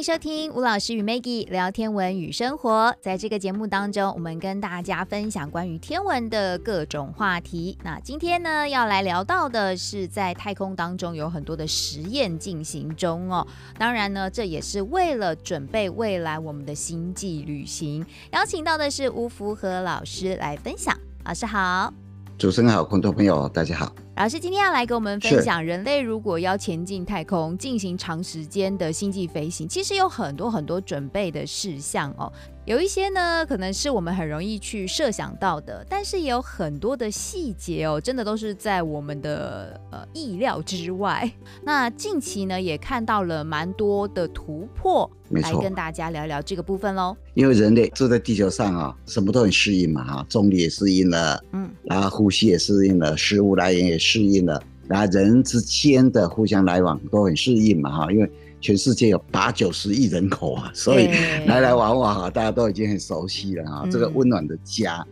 迎收听吴老师与 Maggie 聊天文与生活。在这个节目当中，我们跟大家分享关于天文的各种话题。那今天呢，要来聊到的是在太空当中有很多的实验进行中哦。当然呢，这也是为了准备未来我们的星际旅行。邀请到的是吴福和老师来分享。老师好。主持人好，观众朋友大家好。老师今天要来跟我们分享，人类如果要前进太空，进行长时间的星际飞行，其实有很多很多准备的事项哦。有一些呢，可能是我们很容易去设想到的，但是也有很多的细节哦，真的都是在我们的呃意料之外。那近期呢，也看到了蛮多的突破，来跟大家聊聊这个部分喽。因为人类住在地球上啊，什么都很适应嘛哈，重力也适应了，嗯，然后呼吸也适应了，食物来源也适应了，然后人之间的互相来往都很适应嘛哈，因为。全世界有八九十亿人口啊，所以来来往往啊，大家都已经很熟悉了啊。这个温暖的家，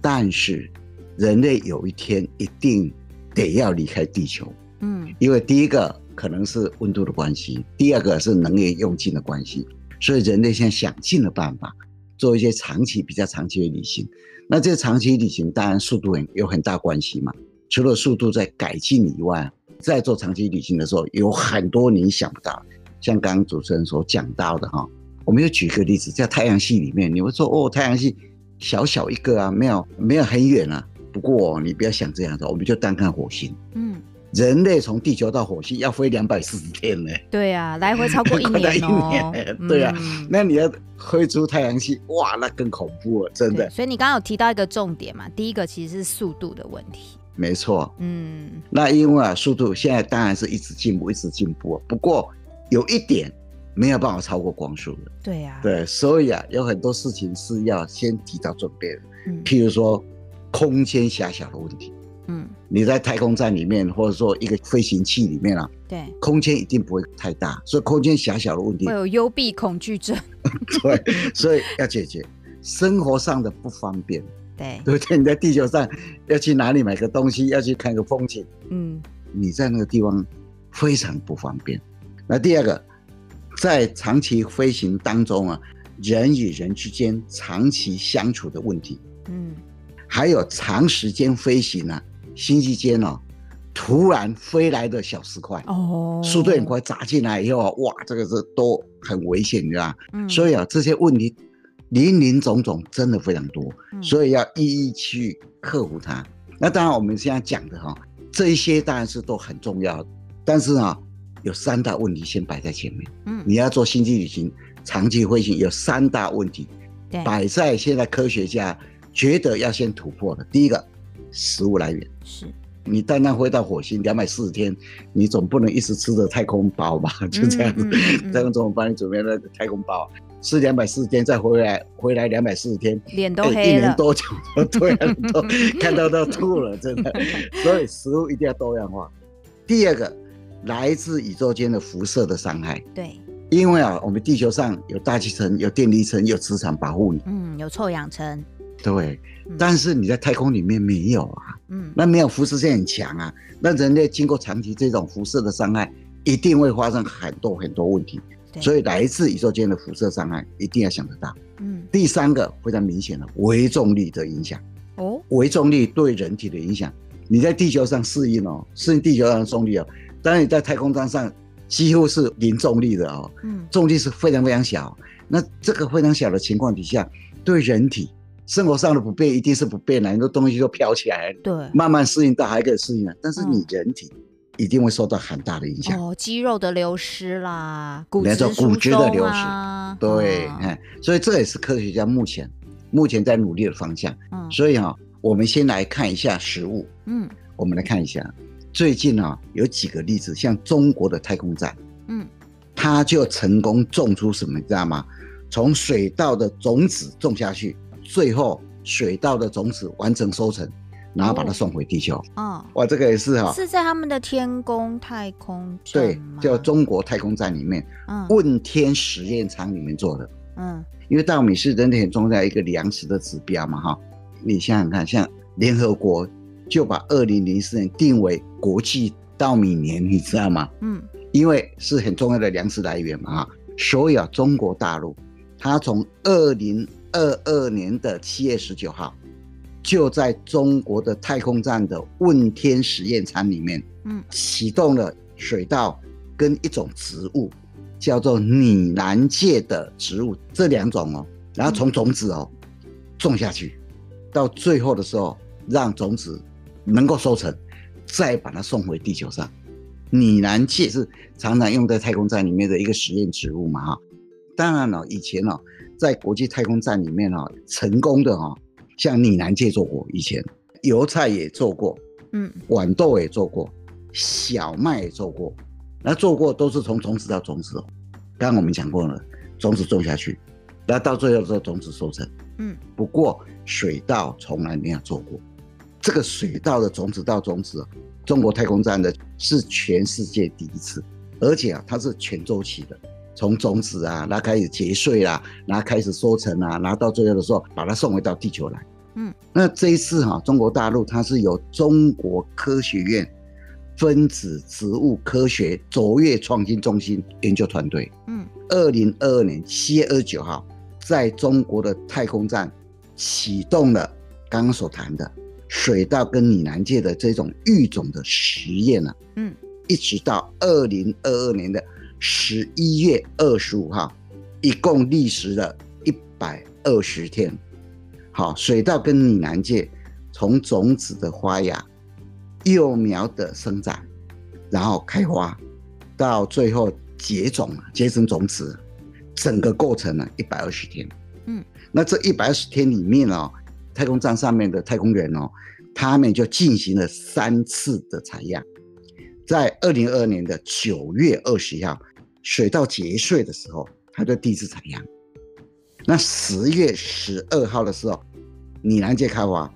但是人类有一天一定得要离开地球，嗯，因为第一个可能是温度的关系，第二个是能源用尽的关系，所以人类现在想尽了办法做一些长期、比较长期的旅行。那这长期旅行当然速度很有很大关系嘛，除了速度在改进以外，在做长期旅行的时候，有很多你想不到。像刚刚主持人所讲到的哈，我们就举个例子，在太阳系里面，你会说哦，太阳系小小一个啊，没有没有很远啊。不过你不要想这样子，我们就单看火星，嗯，人类从地球到火星要飞两百四十天呢。对啊，来回超过一年哦。一年对啊，嗯、那你要飞出太阳系，哇，那更恐怖了，真的。所以你刚刚有提到一个重点嘛，第一个其实是速度的问题。没错，嗯，那因为啊，速度现在当然是一直进步，一直进步。不过。有一点没有办法超过光速的，对呀，对，所以啊，有很多事情是要先提早准备的，嗯，譬如说空间狭小的问题，嗯，你在太空站里面，或者说一个飞行器里面啊，对，空间一定不会太大，所以空间狭小的问题会有幽闭恐惧症，对，所以要解决。生活上的不方便，对，对不对？你在地球上要去哪里买个东西，要去看个风景，嗯，你在那个地方非常不方便。那第二个，在长期飞行当中啊，人与人之间长期相处的问题，嗯，还有长时间飞行啊，星际间哦，突然飞来的小石块，哦，速度很快砸进来以后啊，哇，这个是都很危险，你知道吧？嗯，所以啊，这些问题林林总总，真的非常多，所以要一一去克服它。那当然，我们现在讲的哈，这一些当然是都很重要的，但是啊。有三大问题先摆在前面。嗯，你要做星际旅行、长期飞行，有三大问题，摆在现在科学家觉得要先突破的。第一个，食物来源。是，你单单飞到火星两百四十天，你总不能一直吃着太空包吧？就这样子，太空总统帮你准备了太空包，吃两百四十天再回来，回来两百四十天，脸都黑了。一年多久？对，都 看到都吐了，真的。所以食物一定要多样化。第二个。来自宇宙间的辐射的伤害，对，因为啊，我们地球上有大气层、有电离层、有磁场保护你，嗯，有臭氧层，对，嗯、但是你在太空里面没有啊，嗯，那没有辐射线很强啊，那人类经过长期这种辐射的伤害，一定会发生很多很多问题，对所以来自宇宙间的辐射伤害一定要想得到，嗯，第三个非常明显的微重力的影响，哦，微重力对人体的影响，你在地球上适应哦，适应地球上的重力哦。当然你在太空站上几乎是零重力的哦，嗯，重力是非常非常小。那这个非常小的情况底下，对人体生活上的不便一定是不便的，很多东西都飘起来，对，慢慢适应到还可以适应了。但是你人体一定会受到很大的影响，哦，肌肉的流失啦，骨质骨质的流失，对，哎，所以这也是科学家目前目前在努力的方向。嗯，所以哈，我们先来看一下食物，嗯，我们来看一下。最近啊，有几个例子，像中国的太空站，嗯，它就成功种出什么，你知道吗？从水稻的种子种下去，最后水稻的种子完成收成，然后把它送回地球。哦，哇，这个也是哈，是在他们的天宫太空站对，叫中国太空站里面，嗯，问天实验舱里面做的。嗯，因为稻米是人体很重要一个粮食的指标嘛，哈，你想想看，像联合国。就把二零零四年定为国际稻米年，你知道吗？嗯，因为是很重要的粮食来源嘛，哈。所以啊，中国大陆它从二零二二年的七月十九号，就在中国的太空站的问天实验舱里面，嗯，启动了水稻跟一种植物，叫做拟南芥的植物，这两种哦，然后从种子哦种下去，到最后的时候，让种子能够收成，再把它送回地球上。拟南芥是常常用在太空站里面的一个实验植物嘛哈，当然了，以前哦，在国际太空站里面哦，成功的哈，像拟南芥做过，以前油菜也做过，嗯，豌豆也做过，小麦也做过，那做过都是从种子到种子哦。刚刚我们讲过了，种子种下去，那到最后的时候种子收成，嗯，不过水稻从来没有做过，这个水稻的种子到种子。中国太空站的是全世界第一次，而且啊，它是全周期的，从种子啊，那开始结穗啦，然后开始收成啊，然后到最后的时候把它送回到地球来。嗯，那这一次哈、啊，中国大陆它是由中国科学院分子植物科学卓越创新中心研究团队，嗯，二零二二年七月二十九号，在中国的太空站启动了刚刚所谈的。水稻跟拟南芥的这种育种的实验呢，嗯，一直到二零二二年的十一月二十五号，一共历时了一百二十天。好，水稻跟拟南芥从种子的发芽、幼苗的生长，然后开花，到最后结种了，结成种子，整个过程呢一百二十天。嗯，那这一百二十天里面哦。太空站上面的太空人哦，他们就进行了三次的采样，在二零二二年的九月二十一号，水稻结穗的时候，它就第一次采样。那十月十二号的时候，拟南芥开花，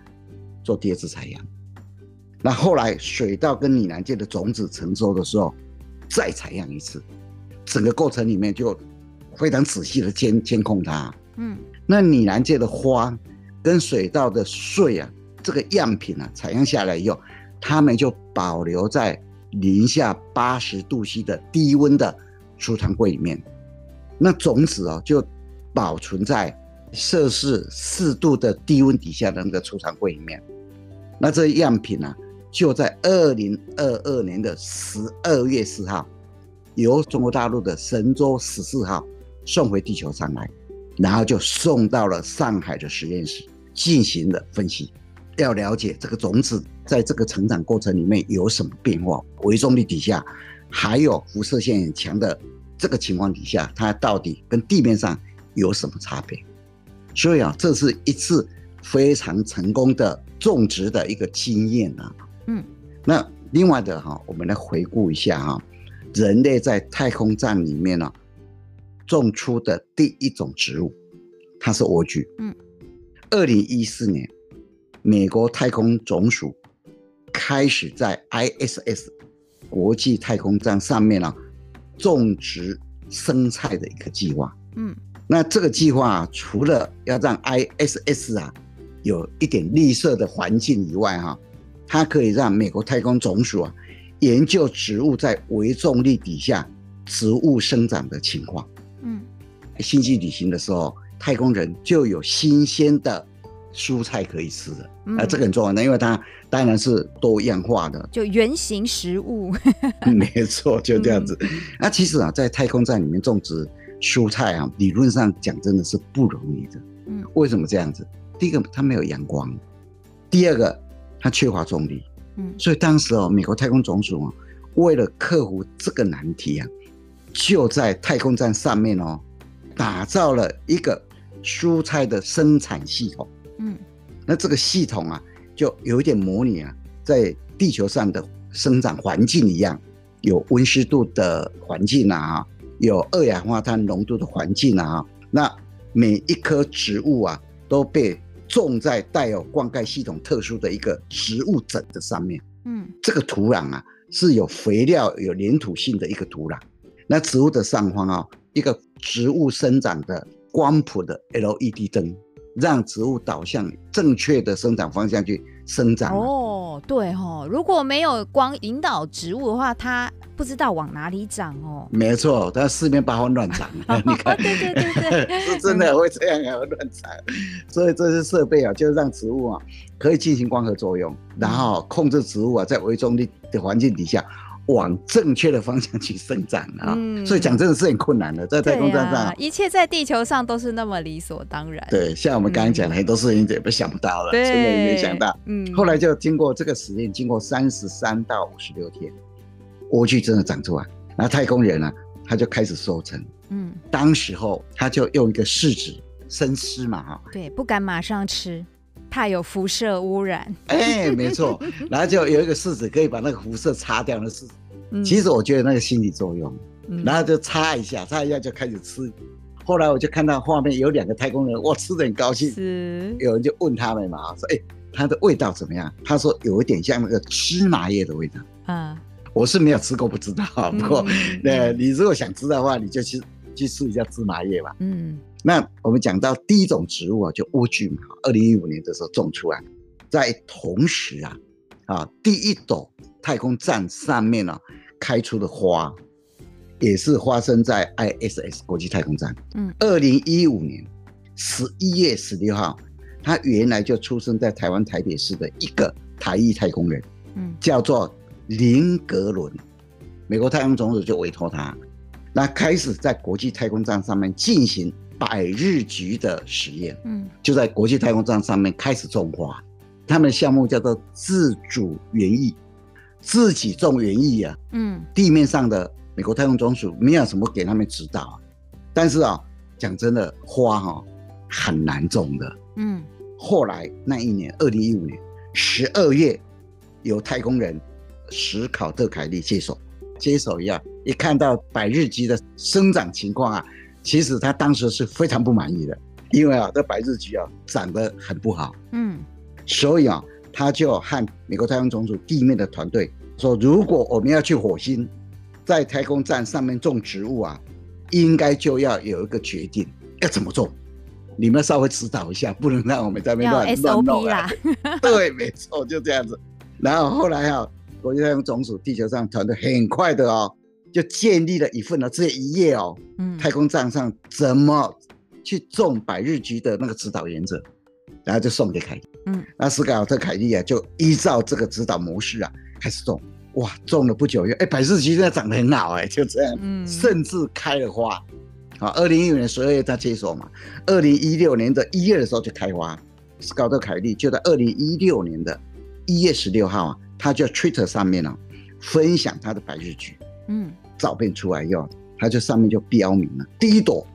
做第二次采样。那后来水稻跟拟南芥的种子成熟的时候，再采样一次。整个过程里面就非常仔细的监监控它。嗯，那拟南芥的花。跟水稻的穗啊，这个样品啊，采样下来以后，他们就保留在零下八十度 C 的低温的储藏柜里面。那种子哦，就保存在摄氏四度的低温底下的那个储藏柜里面。那这样品呢，就在二零二二年的十二月四号，由中国大陆的神舟十四号送回地球上来。然后就送到了上海的实验室进行了分析，要了解这个种子在这个成长过程里面有什么变化，微重力底下，还有辐射线很强的这个情况底下，它到底跟地面上有什么差别？所以啊，这是一次非常成功的种植的一个经验啊。嗯，那另外的哈，我们来回顾一下哈，人类在太空站里面呢。种出的第一种植物，它是莴苣。嗯，二零一四年，美国太空总署开始在 ISS 国际太空站上面呢、啊、种植生菜的一个计划。嗯，那这个计划、啊、除了要让 ISS 啊有一点绿色的环境以外、啊，哈，它可以让美国太空总署啊研究植物在微重力底下植物生长的情况。嗯，星际旅行的时候，太空人就有新鲜的蔬菜可以吃的，啊、嗯，这个很重要的，因为它当然是多样化的，就原型食物。没错，就这样子。那、其实啊，在太空站里面种植蔬菜啊，理论上讲真的是不容易的。嗯，为什么这样子？第一个，它没有阳光；第二个，它缺乏重力。嗯，所以当时哦，美国太空总署啊，为了克服这个难题啊。就在太空站上面哦，打造了一个蔬菜的生产系统。嗯，那这个系统啊，就有一点模拟啊，在地球上的生长环境一样，有温湿度的环境啊，有二氧化碳浓度的环境啊。那每一棵植物啊，都被种在带有灌溉系统特殊的一个植物枕的上面。嗯，这个土壤啊，是有肥料、有粘土性的一个土壤。那植物的上方啊，一个植物生长的光谱的 LED 灯，让植物导向正确的生长方向去生长。哦，对哦，如果没有光引导植物的话，它不知道往哪里长哦。没错，它四面八方乱长。你看，对对对对，是真的会这样啊，会乱长。所以这些设备啊，就是让植物啊可以进行光合作用，然后控制植物啊在微重力的环境底下。往正确的方向去 生长啊，嗯、所以讲真的是很困难的，在太空站上、啊，一切在地球上都是那么理所当然。对，像我们刚刚讲的很多事情，也不想不到了，真的没想到。嗯，后来就经过这个实验，经过三十三到五十六天，莴苣真的长出来，然后太空人呢、啊，他就开始收成。嗯，当时候他就用一个试纸生吃嘛，哈，对，不敢马上吃。怕有辐射污染，哎、欸，没错，然后就有一个试纸可以把那个辐射擦掉的试纸。嗯、其实我觉得那个心理作用，嗯、然后就擦一下，擦一下就开始吃。后来我就看到画面有两个太空人，哇，吃的很高兴。是，有人就问他们嘛，说，哎、欸，它的味道怎么样？他说有一点像那个芝麻叶的味道。啊，我是没有吃过，不知道。不过，那、嗯，你如果想知道的话，你就去去试一下芝麻叶吧。嗯。那我们讲到第一种植物啊，就莴苣嘛，二零一五年的时候种出来，在同时啊，啊，第一朵太空站上面呢、啊、开出的花，也是发生在 ISS 国际太空站。嗯，二零一五年十一月十六号，他原来就出生在台湾台北市的一个台裔太空人，嗯，叫做林格伦，美国太空总署就委托他，那开始在国际太空站上面进行。百日菊的实验，嗯，就在国际太空站上面开始种花，他们的项目叫做自主园艺，自己种园艺啊，嗯，地面上的美国太空总署没有什么给他们指导，但是啊，讲真的，花哈很难种的，嗯，后来那一年二零一五年十二月，由太空人史考特凯利接手，接手一样，一看到百日菊的生长情况啊。其实他当时是非常不满意的，因为啊，这白日菊啊长得很不好，嗯，所以啊，他就和美国太空总署地面的团队说，如果我们要去火星，在太空站上面种植物啊，应该就要有一个决定，要怎么种，你们稍微指导一下，不能让我们在那边乱乱弄啊。对，没错，就这样子。然后后来啊，国际太空总署地球上团队很快的哦。就建立了一份呢，这一页哦，嗯，太空站上怎么去种百日菊的那个指导原则，然后就送给凯利，嗯，那斯考特凯利啊，就依照这个指导模式啊，开始种，哇，种了不久又，哎，百日菊现在长得很好，哎，就这样，嗯，甚至开了花，好，二零一五年十二月他接手嘛，二零一六年的一月的时候就开花，斯考特凯利就在二零一六年的一月十六号啊，他就 Twitter 上面呢、啊、分享他的百日菊。嗯，照片出来以后，它就上面就标明了第一朵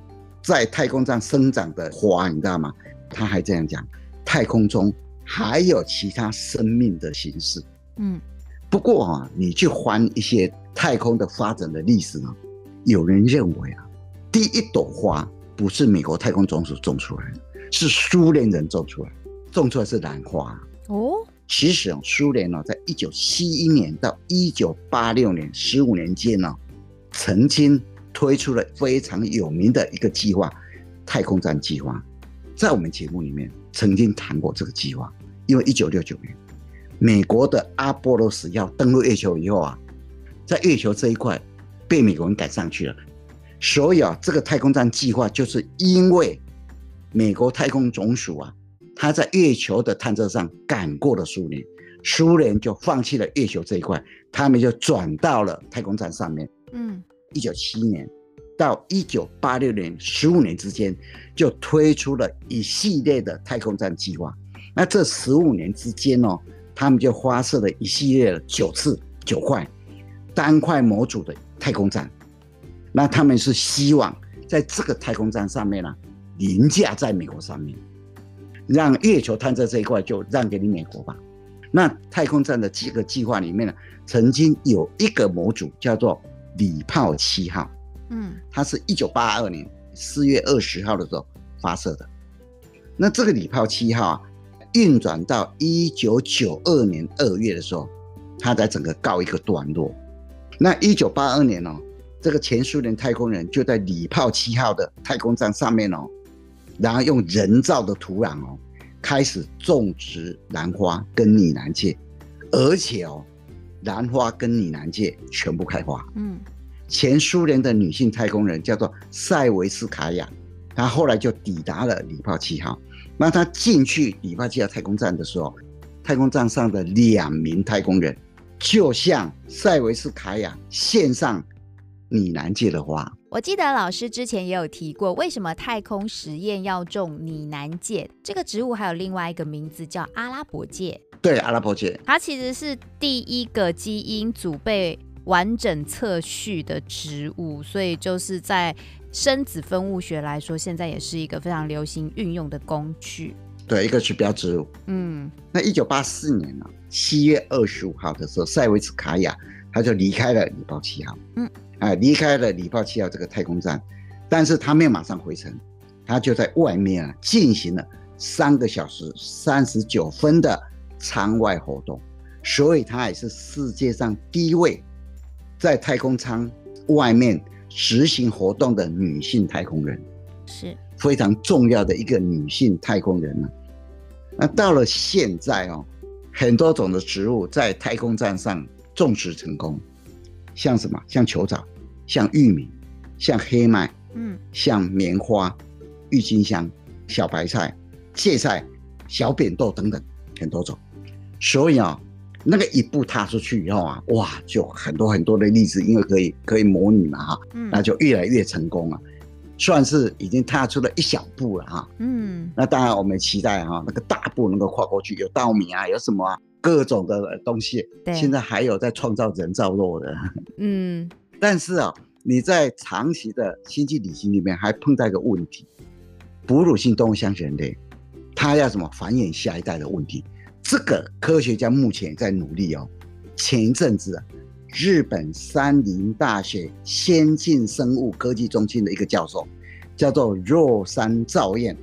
在太空站生长的花，你知道吗？他还这样讲，太空中还有其他生命的形式。嗯，不过啊，你去翻一些太空的发展的历史呢，有人认为啊，第一朵花不是美国太空总署种出来的，是苏联人种出来，种出来是兰花。哦。其实啊，苏联呢，在一九七一年到一九八六年十五年间呢，曾经推出了非常有名的一个计划——太空站计划。在我们节目里面曾经谈过这个计划。因为一九六九年，美国的阿波罗十号登陆月球以后啊，在月球这一块被美国人赶上去了，所以啊，这个太空站计划就是因为美国太空总署啊。他在月球的探测上赶过了苏联，苏联就放弃了月球这一块，他们就转到了太空站上面。嗯，一九七一年到一九八六年十五年之间，就推出了一系列的太空站计划。那这十五年之间哦，他们就发射了一系列的九次九块单块模组的太空站。那他们是希望在这个太空站上面呢、凌驾在美国上面。让月球探测这一块就让给你美国吧。那太空站的几个计划里面呢，曾经有一个模组叫做礼炮七号，嗯，它是一九八二年四月二十号的时候发射的。那这个礼炮七号啊，运转到一九九二年二月的时候，它才整个告一个段落。那一九八二年哦，这个前苏联太空人就在礼炮七号的太空站上面哦。然后用人造的土壤哦，开始种植兰花跟拟兰芥，而且哦，兰花跟拟南芥全部开花。嗯，前苏联的女性太空人叫做塞维斯卡娅，她后来就抵达了礼炮七号。那她进去礼炮七号太空站的时候，太空站上的两名太空人就向塞维斯卡娅献上拟南芥的花。我记得老师之前也有提过，为什么太空实验要种拟南芥这个植物？还有另外一个名字叫阿拉伯芥。对，阿拉伯芥，它其实是第一个基因组被完整测序的植物，所以就是在生子分物学来说，现在也是一个非常流行运用的工具。对，一个指标植物。嗯，那一九八四年呢，七月二十五号的时候，塞维斯卡娅他就离开了礼炮七号。嗯。啊，离开了礼炮七号这个太空站，但是他没有马上回程，他就在外面啊进行了三个小时三十九分的舱外活动，所以他也是世界上第一位在太空舱外面执行活动的女性太空人，是非常重要的一个女性太空人呢。那到了现在哦，很多种的植物在太空站上种植成功，像什么？像球藻。像玉米，像黑麦，嗯，像棉花、郁金香、小白菜、芥菜、小扁豆等等很多种，所以啊，那个一步踏出去以后啊，哇，就很多很多的例子，因为可以可以模拟嘛哈，嗯，那就越来越成功了，算是已经踏出了一小步了哈，嗯，那当然我们期待哈，那个大步能够跨过去，有稻米啊，有什么啊，各种的东西，对，现在还有在创造人造肉的，嗯。但是啊，你在长期的星际旅行里面还碰到一个问题，哺乳性动物像人类，它要怎么繁衍下一代的问题？这个科学家目前在努力哦。前一阵子啊，日本山林大学先进生物科技中心的一个教授，叫做若山照彦，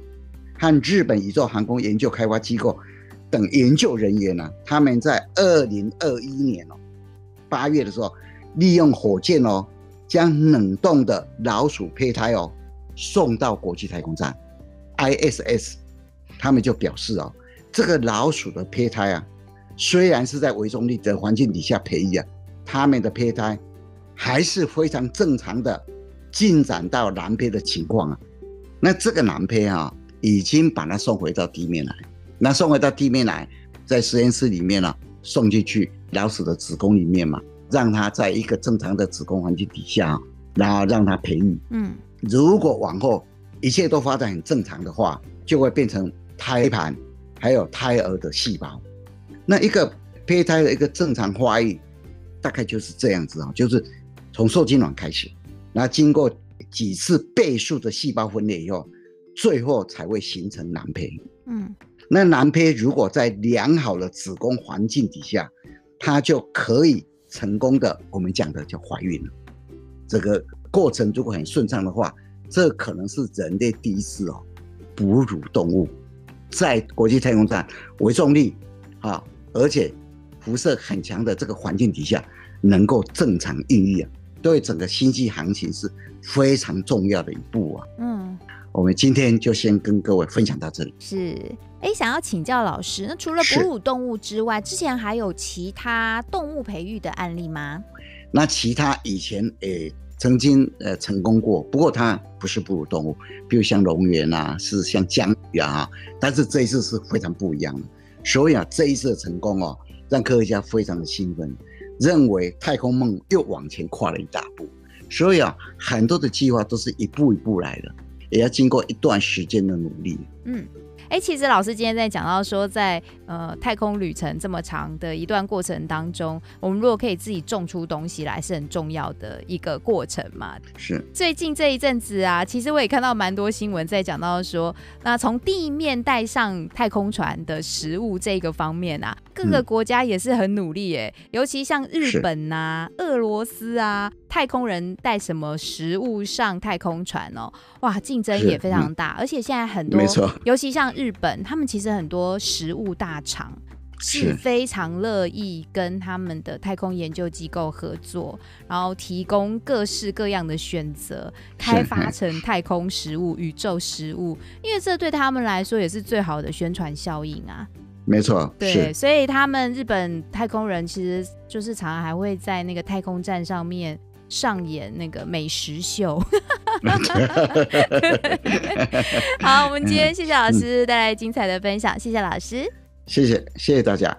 和日本宇宙航空研究开发机构等研究人员呢，他们在二零二一年哦八月的时候。利用火箭哦，将冷冻的老鼠胚胎哦送到国际太空站 ISS，他们就表示哦，这个老鼠的胚胎啊，虽然是在微重力的环境底下培育啊，他们的胚胎还是非常正常的进展到蓝胚的情况啊。那这个蓝胚啊，已经把它送回到地面来，那送回到地面来，在实验室里面呢、送进去老鼠的子宫里面嘛。让它在一个正常的子宫环境底下，然后让它培育。嗯，如果往后一切都发展很正常的话，就会变成胎盘，还有胎儿的细胞。那一个胚胎的一个正常发育，大概就是这样子啊，就是从受精卵开始，然后经过几次倍数的细胞分裂以后，最后才会形成男胚。嗯，那男胚如果在良好的子宫环境底下，它就可以。成功的，我们讲的叫怀孕了。这个过程如果很顺畅的话，这可能是人类第一次哦，哺乳动物在国际太空站微重力啊，而且辐射很强的这个环境底下能够正常孕育啊，对整个星际航行是非常重要的一步啊。嗯。我们今天就先跟各位分享到这里。是，哎，想要请教老师，那除了哺乳动物之外，之前还有其他动物培育的案例吗？那其他以前诶曾经呃成功过，不过它不是哺乳动物，比如像龙源啊，是像江鱼啊，但是这一次是非常不一样的。所以啊，这一次的成功哦，让科学家非常的兴奋，认为太空梦又往前跨了一大步。所以啊，很多的计划都是一步一步来的。也要经过一段时间的努力。嗯。哎，其实老师今天在讲到说在，在呃太空旅程这么长的一段过程当中，我们如果可以自己种出东西来，是很重要的一个过程嘛。是。最近这一阵子啊，其实我也看到蛮多新闻在讲到说，那从地面带上太空船的食物这个方面啊，各个国家也是很努力耶。嗯、尤其像日本呐、啊、俄罗斯啊，太空人带什么食物上太空船哦，哇，竞争也非常大。嗯、而且现在很多，没错，尤其像。日本他们其实很多食物大厂，是非常乐意跟他们的太空研究机构合作，然后提供各式各样的选择，开发成太空食物、宇宙食物，因为这对他们来说也是最好的宣传效应啊。没错，对，所以他们日本太空人其实就是常常还会在那个太空站上面上演那个美食秀。好，我们今天谢谢老师带来精彩的分享，谢谢老师，谢谢谢谢大家。